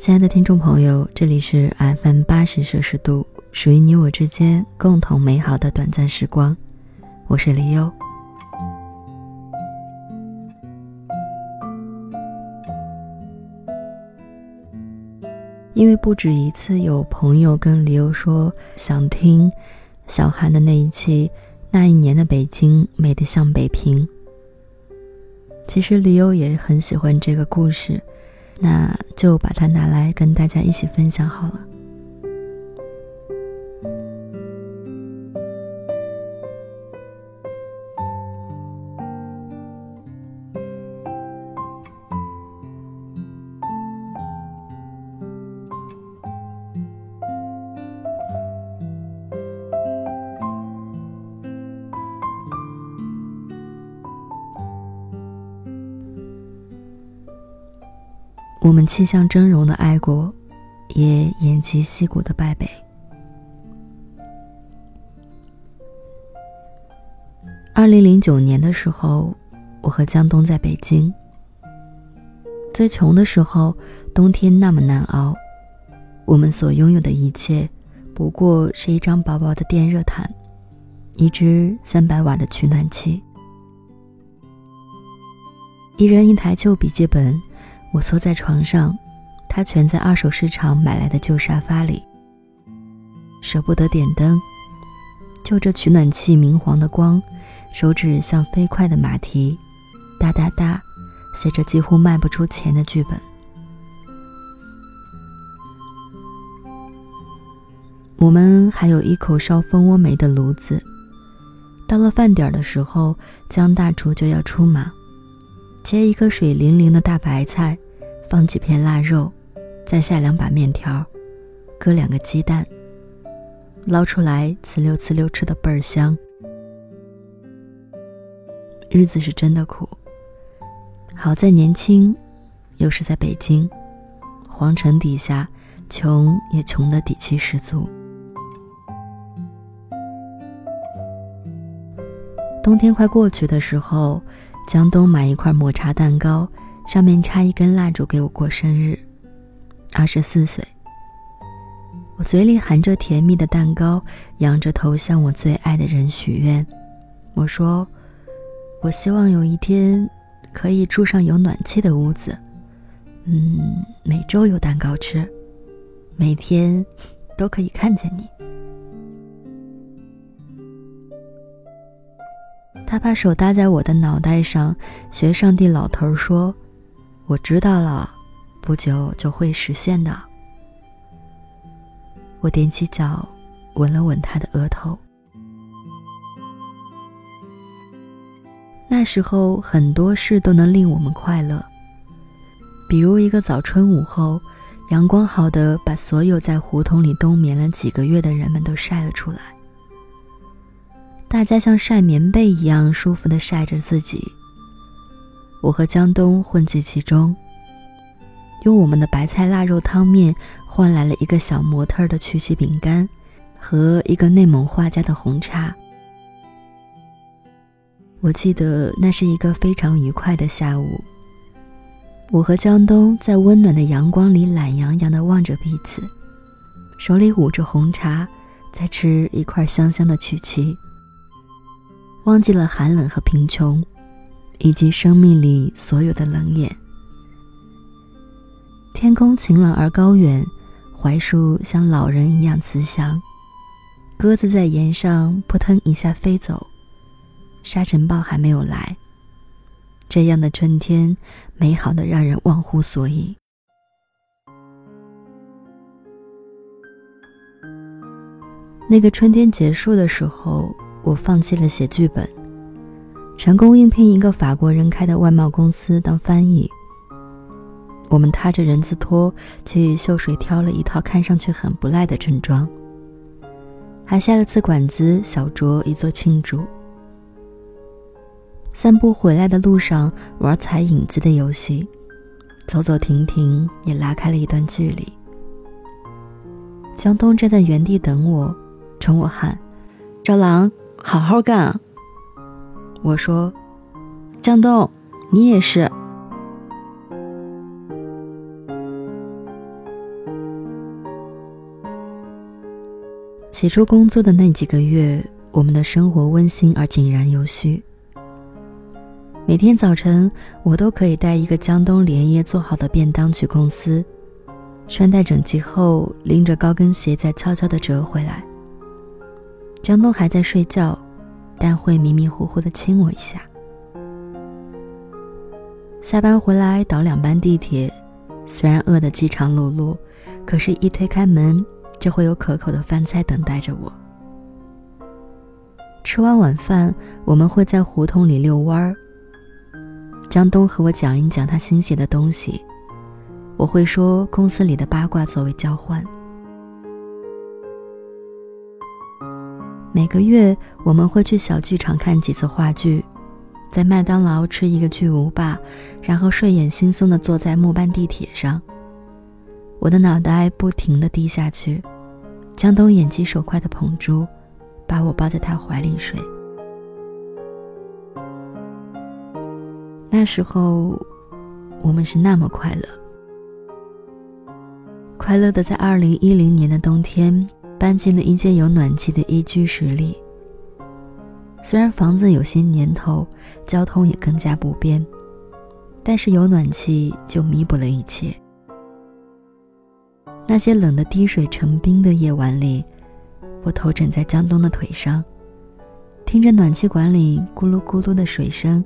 亲爱的听众朋友，这里是 FM 八十摄氏度，属于你我之间共同美好的短暂时光。我是李优。因为不止一次有朋友跟李优说想听小韩的那一期，那一年的北京美得像北平。其实李优也很喜欢这个故事。那就把它拿来跟大家一起分享好了。我们气象峥嵘的爱国，也偃旗息鼓的败北。二零零九年的时候，我和江东在北京。最穷的时候，冬天那么难熬，我们所拥有的一切，不过是一张薄薄的电热毯，一只三百瓦的取暖器，一人一台旧笔记本。我缩在床上，他蜷在二手市场买来的旧沙发里，舍不得点灯，就着取暖器明黄的光，手指像飞快的马蹄，哒哒哒，写着几乎卖不出钱的剧本。我们还有一口烧蜂窝煤的炉子。到了饭点的时候，江大厨就要出马。切一颗水灵灵的大白菜，放几片腊肉，再下两把面条，搁两个鸡蛋，捞出来呲溜呲溜吃的倍儿香。日子是真的苦，好在年轻，又是在北京，皇城底下，穷也穷的底气十足。冬天快过去的时候。江东买一块抹茶蛋糕，上面插一根蜡烛给我过生日，二十四岁。我嘴里含着甜蜜的蛋糕，仰着头向我最爱的人许愿。我说：“我希望有一天可以住上有暖气的屋子，嗯，每周有蛋糕吃，每天都可以看见你。”他把手搭在我的脑袋上，学上帝老头说：“我知道了，不久就会实现的。”我踮起脚，吻了吻他的额头。那时候很多事都能令我们快乐，比如一个早春午后，阳光好的把所有在胡同里冬眠了几个月的人们都晒了出来。大家像晒棉被一样舒服地晒着自己。我和江东混迹其中，用我们的白菜腊肉汤面换来了一个小模特的曲奇饼干和一个内蒙画家的红茶。我记得那是一个非常愉快的下午。我和江东在温暖的阳光里懒洋洋地望着彼此，手里捂着红茶，在吃一块香香的曲奇。忘记了寒冷和贫穷，以及生命里所有的冷眼。天空晴朗而高远，槐树像老人一样慈祥，鸽子在檐上扑腾一下飞走，沙尘暴还没有来。这样的春天，美好的让人忘乎所以。那个春天结束的时候。我放弃了写剧本，成功应聘一个法国人开的外贸公司当翻译。我们踏着人字拖去秀水挑了一套看上去很不赖的正装，还下了次馆子小酌以作庆祝。散步回来的路上玩踩影子的游戏，走走停停也拉开了一段距离。江东站在原地等我，冲我喊：“赵郎。”好好干我说江东你也是。起初工作的那几个月我们的生活温馨而井然有序。每天早晨我都可以带一个江东连夜做好的便当去公司穿戴整齐后拎着高跟鞋再悄悄的折回来。江东还在睡觉，但会迷迷糊糊的亲我一下。下班回来倒两班地铁，虽然饿得饥肠辘辘，可是，一推开门，就会有可口的饭菜等待着我。吃完晚饭，我们会在胡同里遛弯儿。江东和我讲一讲他新写的东西，我会说公司里的八卦作为交换。每个月我们会去小剧场看几次话剧，在麦当劳吃一个巨无霸，然后睡眼惺忪地坐在末班地铁上。我的脑袋不停地低下去，江东眼疾手快地捧住，把我抱在他怀里睡。那时候，我们是那么快乐，快乐的在二零一零年的冬天搬进了一间有暖气的一居室里。虽然房子有些年头，交通也更加不便，但是有暖气就弥补了一切。那些冷的滴水成冰的夜晚里，我头枕在江东的腿上，听着暖气管里咕噜咕噜的水声。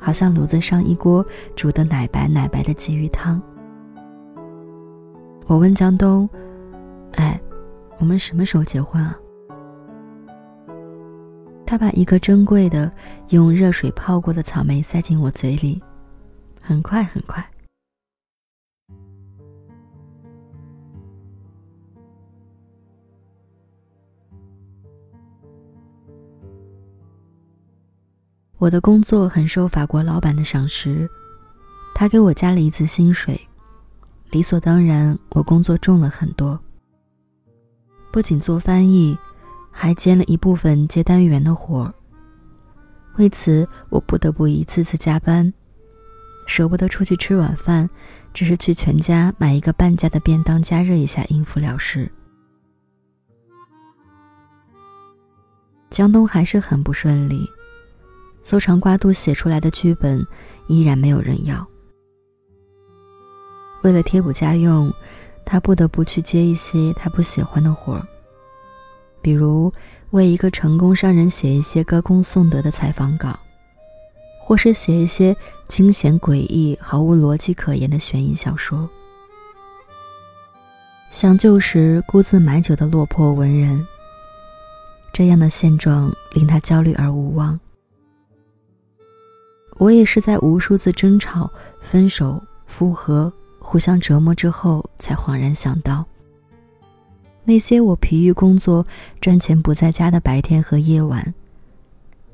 好像炉子上一锅煮的奶白奶白的鲫鱼汤。我问江东：“哎，我们什么时候结婚啊？”他把一个珍贵的用热水泡过的草莓塞进我嘴里，很快很快。我的工作很受法国老板的赏识，他给我加了一次薪水，理所当然，我工作重了很多。不仅做翻译，还兼了一部分接单员的活儿。为此，我不得不一次次加班，舍不得出去吃晚饭，只是去全家买一个半价的便当加热一下，应付了事。江东还是很不顺利。搜肠刮肚写出来的剧本，依然没有人要。为了贴补家用，他不得不去接一些他不喜欢的活儿，比如为一个成功商人写一些歌功颂德的采访稿，或是写一些惊险诡异、毫无逻辑可言的悬疑小说，像旧时孤自买酒的落魄文人。这样的现状令他焦虑而无望。我也是在无数次争吵、分手、复合、互相折磨之后，才恍然想到，那些我疲于工作、赚钱不在家的白天和夜晚，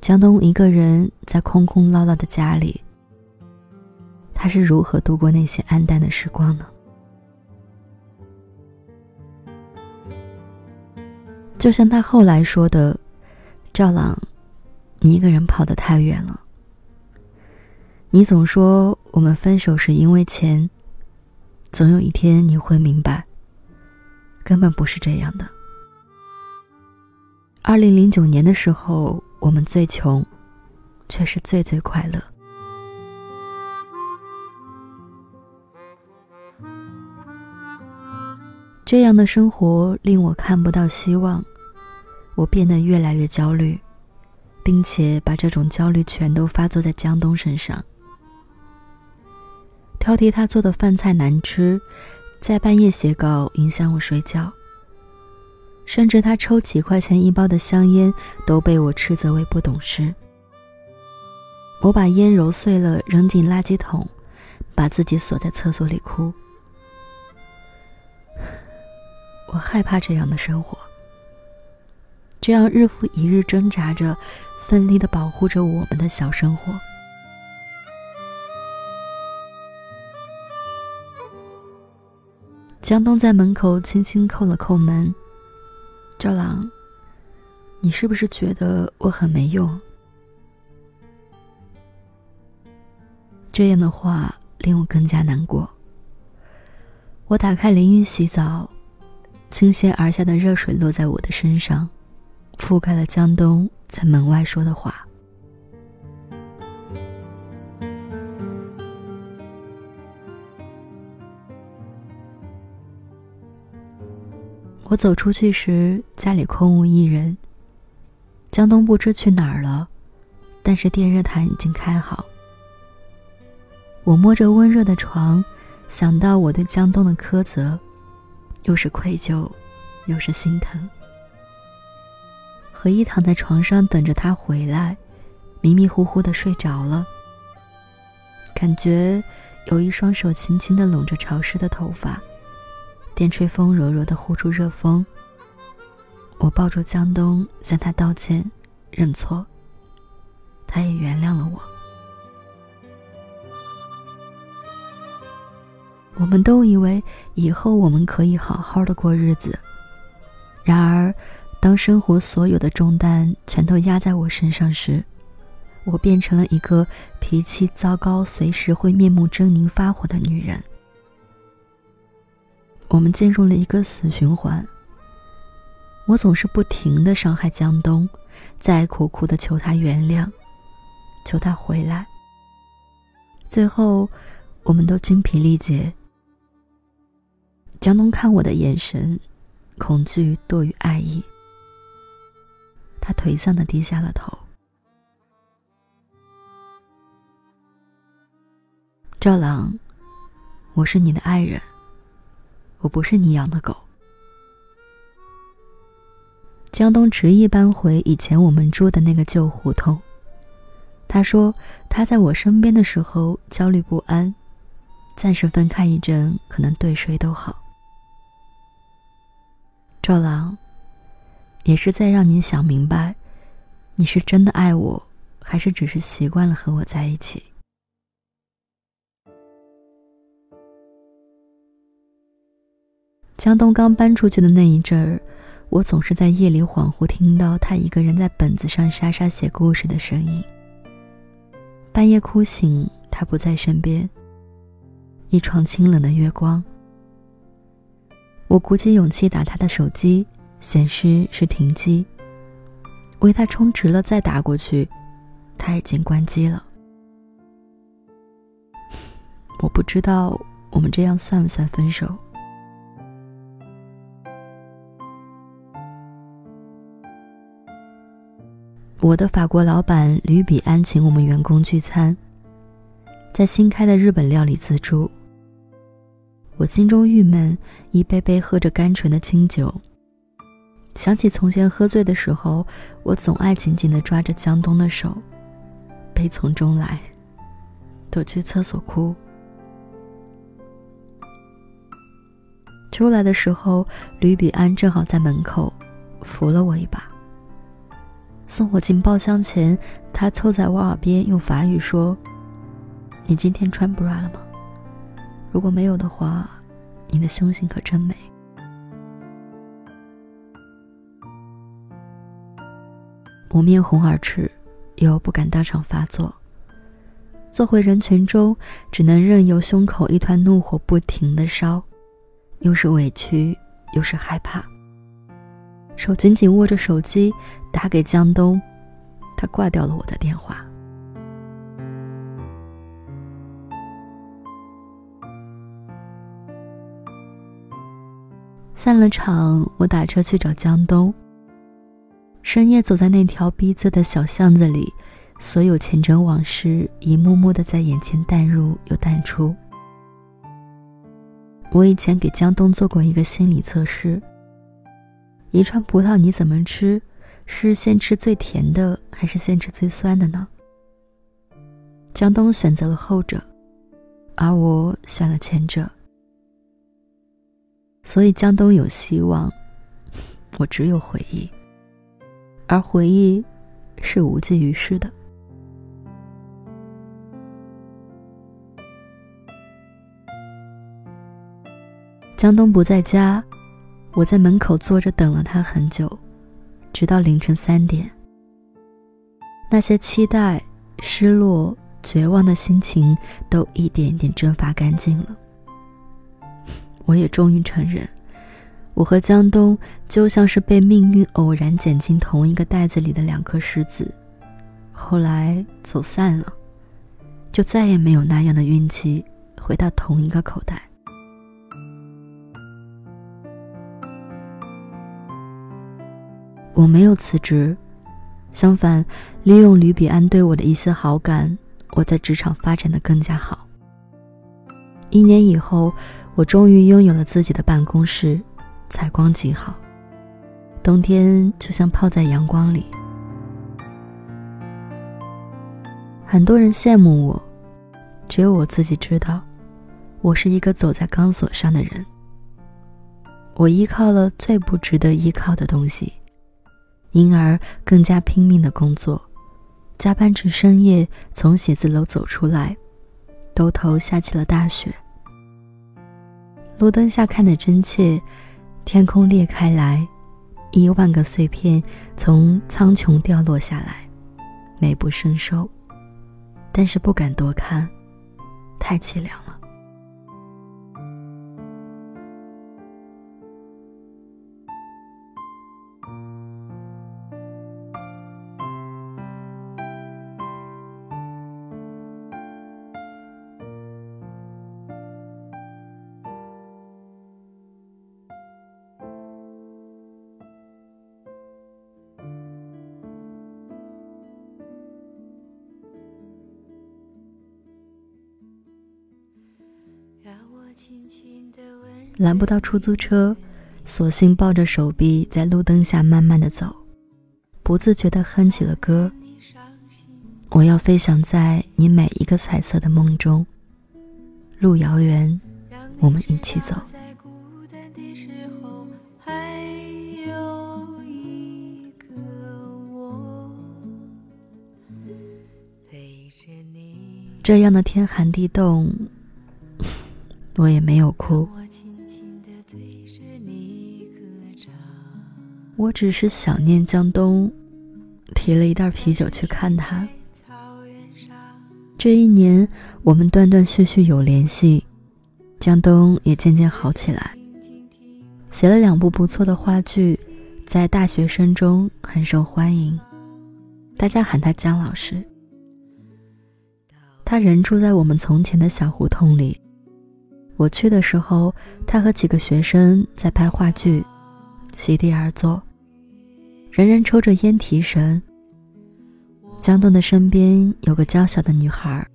江东一个人在空空落落的家里，他是如何度过那些暗淡的时光呢？就像他后来说的：“赵朗，你一个人跑得太远了。”你总说我们分手是因为钱，总有一天你会明白，根本不是这样的。二零零九年的时候，我们最穷，却是最最快乐。这样的生活令我看不到希望，我变得越来越焦虑，并且把这种焦虑全都发作在江东身上。挑剔他做的饭菜难吃，在半夜写稿影响我睡觉。甚至他抽几块钱一包的香烟，都被我斥责为不懂事。我把烟揉碎了扔进垃圾桶，把自己锁在厕所里哭。我害怕这样的生活，这样日复一日挣扎着、奋力的保护着我们的小生活。江东在门口轻轻叩了叩门。赵朗，你是不是觉得我很没用？这样的话令我更加难过。我打开淋浴洗澡，倾泻而下的热水落在我的身上，覆盖了江东在门外说的话。我走出去时，家里空无一人。江东不知去哪儿了，但是电热毯已经开好。我摸着温热的床，想到我对江东的苛责。又是愧疚，又是心疼。何一躺在床上等着他回来，迷迷糊糊的睡着了。感觉有一双手轻轻的拢着潮湿的头发，电吹风柔柔的呼出热风。我抱住江东，向他道歉，认错。他也原谅了我。我们都以为以后我们可以好好的过日子，然而，当生活所有的重担全都压在我身上时，我变成了一个脾气糟糕、随时会面目狰狞发火的女人。我们进入了一个死循环。我总是不停的伤害江东，再苦苦的求他原谅，求他回来。最后，我们都精疲力竭。江东看我的眼神，恐惧多于爱意。他颓丧的低下了头。赵朗，我是你的爱人，我不是你养的狗。江东执意搬回以前我们住的那个旧胡同。他说他在我身边的时候焦虑不安，暂时分开一阵，可能对谁都好。赵朗，也是在让你想明白，你是真的爱我，还是只是习惯了和我在一起。江东刚搬出去的那一阵儿，我总是在夜里恍惚听到他一个人在本子上沙沙写故事的声音。半夜哭醒，他不在身边。一床清冷的月光。我鼓起勇气打他的手机，显示是停机。为他充值了再打过去，他已经关机了。我不知道我们这样算不算分手。我的法国老板吕比安请我们员工聚餐，在新开的日本料理自助。我心中郁闷，一杯杯喝着甘醇的清酒。想起从前喝醉的时候，我总爱紧紧地抓着江东的手，悲从中来，躲去厕所哭。出来的时候，吕比安正好在门口，扶了我一把。送我进包厢前，他凑在我耳边用法语说：“你今天穿 bra 了吗？”如果没有的话，你的胸型可真美。我面红耳赤，又不敢当场发作。坐回人群中，只能任由胸口一团怒火不停的烧，又是委屈，又是害怕。手紧紧握着手机，打给江东，他挂掉了我的电话。散了场，我打车去找江东。深夜走在那条逼仄的小巷子里，所有前尘往事一幕幕的在眼前淡入又淡出。我以前给江东做过一个心理测试：一串葡萄你怎么吃？是先吃最甜的，还是先吃最酸的呢？江东选择了后者，而我选了前者。所以江东有希望，我只有回忆，而回忆是无济于事的。江东不在家，我在门口坐着等了他很久，直到凌晨三点。那些期待、失落、绝望的心情都一点一点蒸发干净了。我也终于承认，我和江东就像是被命运偶然捡进同一个袋子里的两颗石子，后来走散了，就再也没有那样的运气回到同一个口袋。我没有辞职，相反，利用吕比安对我的一丝好感，我在职场发展的更加好。一年以后，我终于拥有了自己的办公室。采光极好，冬天就像泡在阳光里。很多人羡慕我，只有我自己知道，我是一个走在钢索上的人。我依靠了最不值得依靠的东西，因而更加拼命的工作，加班至深夜，从写字楼走出来，兜头下起了大雪。路灯下看得真切。天空裂开来，一万个碎片从苍穹掉落下来，美不胜收。但是不敢多看，太凄凉了。拦不到出租车，索性抱着手臂在路灯下慢慢的走，不自觉的哼起了歌。我要飞翔在你每一个彩色的梦中，路遥远，我们一起走。这样的天寒地冻。我也没有哭，我只是想念江东，提了一袋啤酒去看他。这一年，我们断断续续有联系，江东也渐渐好起来，写了两部不错的话剧，在大学生中很受欢迎，大家喊他江老师。他仍住在我们从前的小胡同里。我去的时候，他和几个学生在拍话剧，席地而坐，人人抽着烟提神。江东的身边有个娇小的女孩，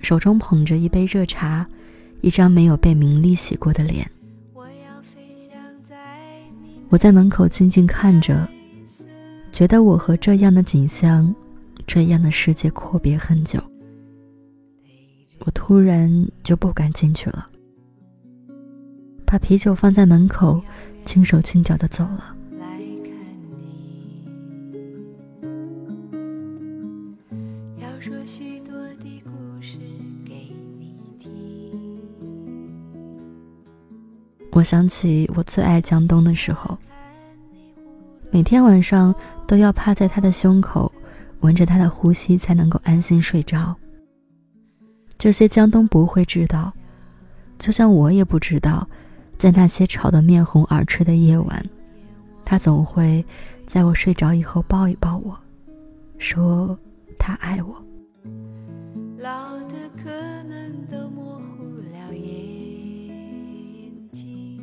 手中捧着一杯热茶，一张没有被名利洗过的脸。我在门口静静看着，觉得我和这样的景象，这样的世界阔别很久。我突然就不敢进去了，把啤酒放在门口，轻手轻脚的走了。我想起我最爱江东的时候，每天晚上都要趴在他的胸口，闻着他的呼吸才能够安心睡着。这些江东不会知道，就像我也不知道，在那些吵得面红耳赤的夜晚，他总会在我睡着以后抱一抱我，说他爱我。老的可能都模糊了眼睛，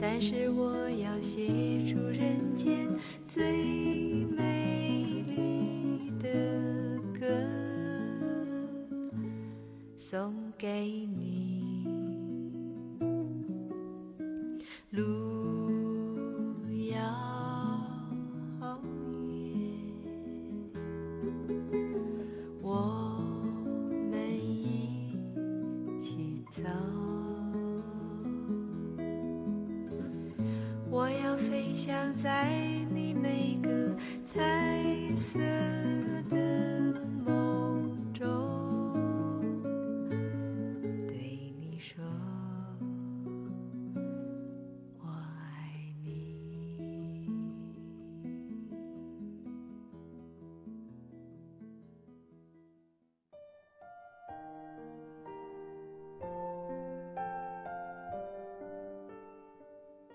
但是我要写出人间最送给你，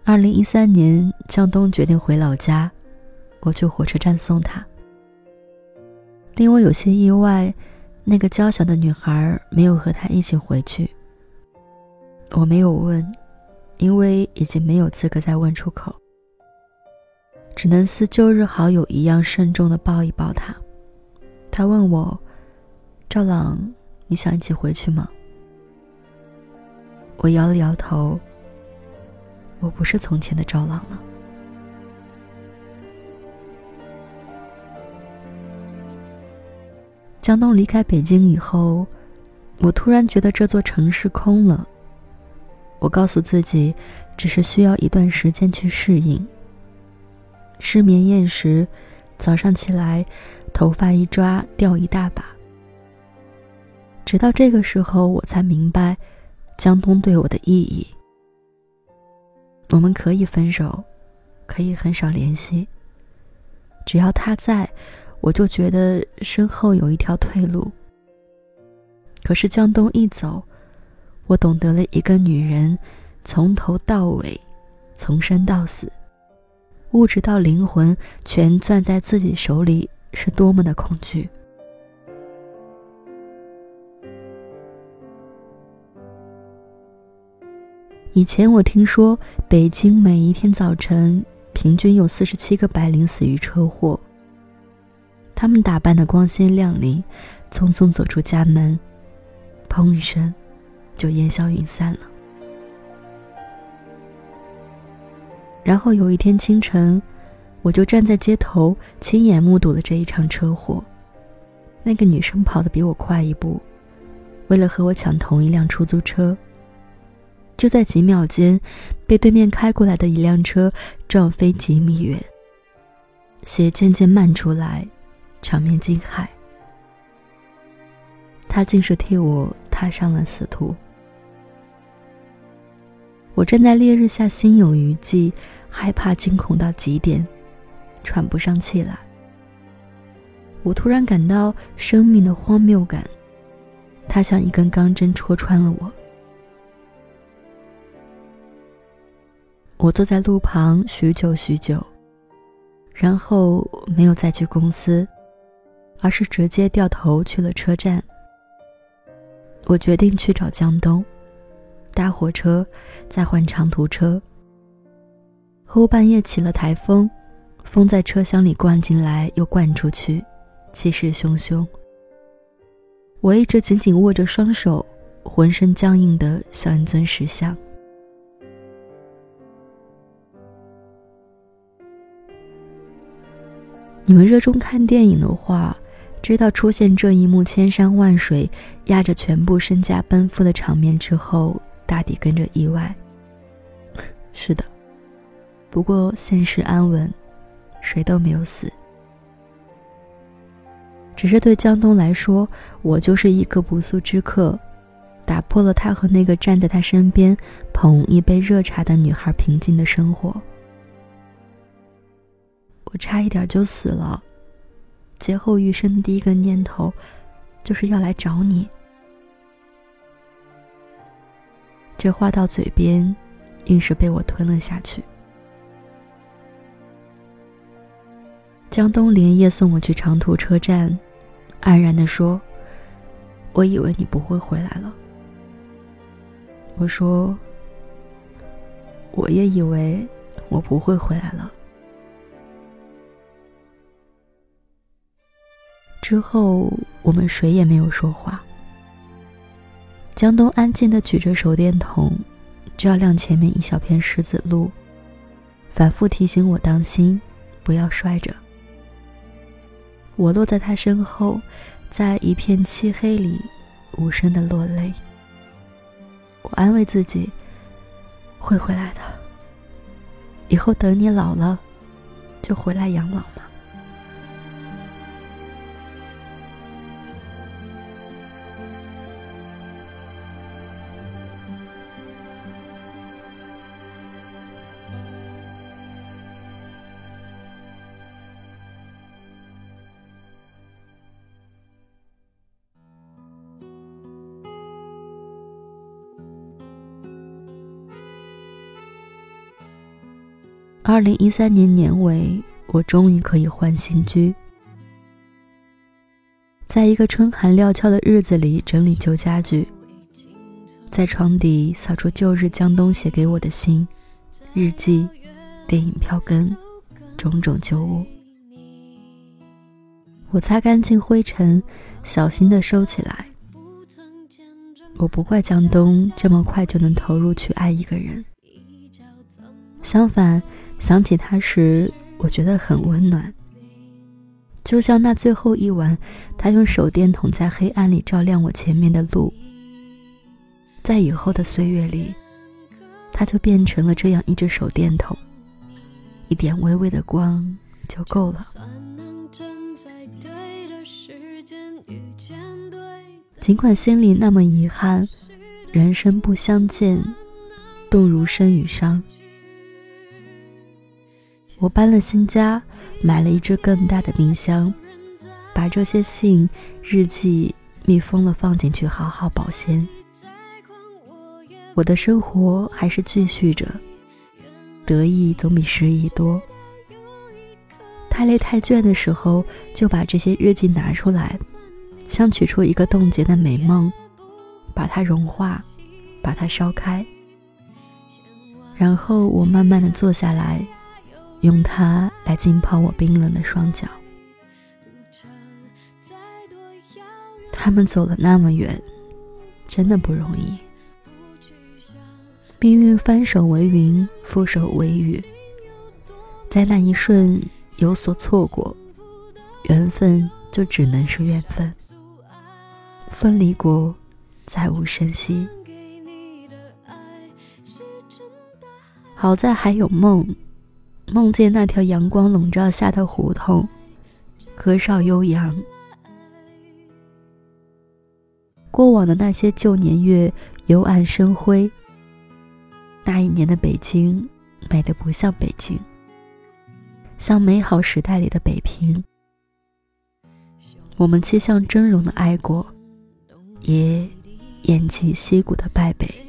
二零一三年，江东决定回老家，我去火车站送他。令我有些意外，那个娇小的女孩没有和他一起回去。我没有问，因为已经没有资格再问出口，只能似旧日好友一样慎重的抱一抱他。他问我：“赵朗，你想一起回去吗？”我摇了摇头。我不是从前的赵朗了。江东离开北京以后，我突然觉得这座城市空了。我告诉自己，只是需要一段时间去适应。失眠厌食，早上起来，头发一抓掉一大把。直到这个时候，我才明白江东对我的意义。我们可以分手，可以很少联系。只要他在，我就觉得身后有一条退路。可是江东一走，我懂得了一个女人从头到尾，从生到死，物质到灵魂全攥在自己手里是多么的恐惧。以前我听说，北京每一天早晨平均有四十七个白领死于车祸。他们打扮的光鲜亮丽，匆匆走出家门，砰一声，就烟消云散了。然后有一天清晨，我就站在街头，亲眼目睹了这一场车祸。那个女生跑得比我快一步，为了和我抢同一辆出租车。就在几秒间，被对面开过来的一辆车撞飞几米远。血渐渐漫出来，场面惊骇。他竟是替我踏上了死途。我站在烈日下，心有余悸，害怕惊恐到极点，喘不上气来。我突然感到生命的荒谬感，它像一根钢针戳穿了我。我坐在路旁许久许久，然后没有再去公司，而是直接掉头去了车站。我决定去找江东，搭火车，再换长途车。后半夜起了台风，风在车厢里灌进来又灌出去，气势汹汹。我一直紧紧握着双手，浑身僵硬的像一尊石像。你们热衷看电影的话，知道出现这一幕千山万水压着全部身家奔赴的场面之后，大抵跟着意外。是的，不过现实安稳，谁都没有死。只是对江东来说，我就是一个不速之客，打破了他和那个站在他身边捧一杯热茶的女孩平静的生活。我差一点就死了，劫后余生的第一个念头，就是要来找你。这话到嘴边，硬是被我吞了下去。江东连夜送我去长途车站，黯然的说：“我以为你不会回来了。”我说：“我也以为我不会回来了。”之后，我们谁也没有说话。江东安静的举着手电筒，照亮前面一小片石子路，反复提醒我当心，不要摔着。我落在他身后，在一片漆黑里，无声的落泪。我安慰自己，会回来的。以后等你老了，就回来养老嘛。二零一三年年尾，我终于可以换新居。在一个春寒料峭的日子里整理旧家具，在床底扫出旧日江东写给我的信、日记、电影票根，种种旧物。我擦干净灰尘，小心地收起来。我不怪江东这么快就能投入去爱一个人，相反，想起他时，我觉得很温暖。就像那最后一晚，他用手电筒在黑暗里照亮我前面的路，在以后的岁月里，他就变成了这样一只手电筒，一点微微的光就够了。尽管心里那么遗憾，人生不相见，动如身与伤。我搬了新家，买了一只更大的冰箱，把这些信、日记密封了，放进去好好保鲜。我的生活还是继续着，得意总比失意多。太累太倦的时候，就把这些日记拿出来。像取出一个冻结的美梦，把它融化，把它烧开，然后我慢慢的坐下来，用它来浸泡我冰冷的双脚。他们走了那么远，真的不容易。命运翻手为云，覆手为雨，在那一瞬有所错过，缘分就只能是缘分。分离过，再无声息。好在还有梦，梦见那条阳光笼罩下的胡同，歌哨悠扬。过往的那些旧年月，幽暗生辉。那一年的北京，美得不像北京，像美好时代里的北平。我们气象峥嵘的爱国。也偃旗息鼓的败北。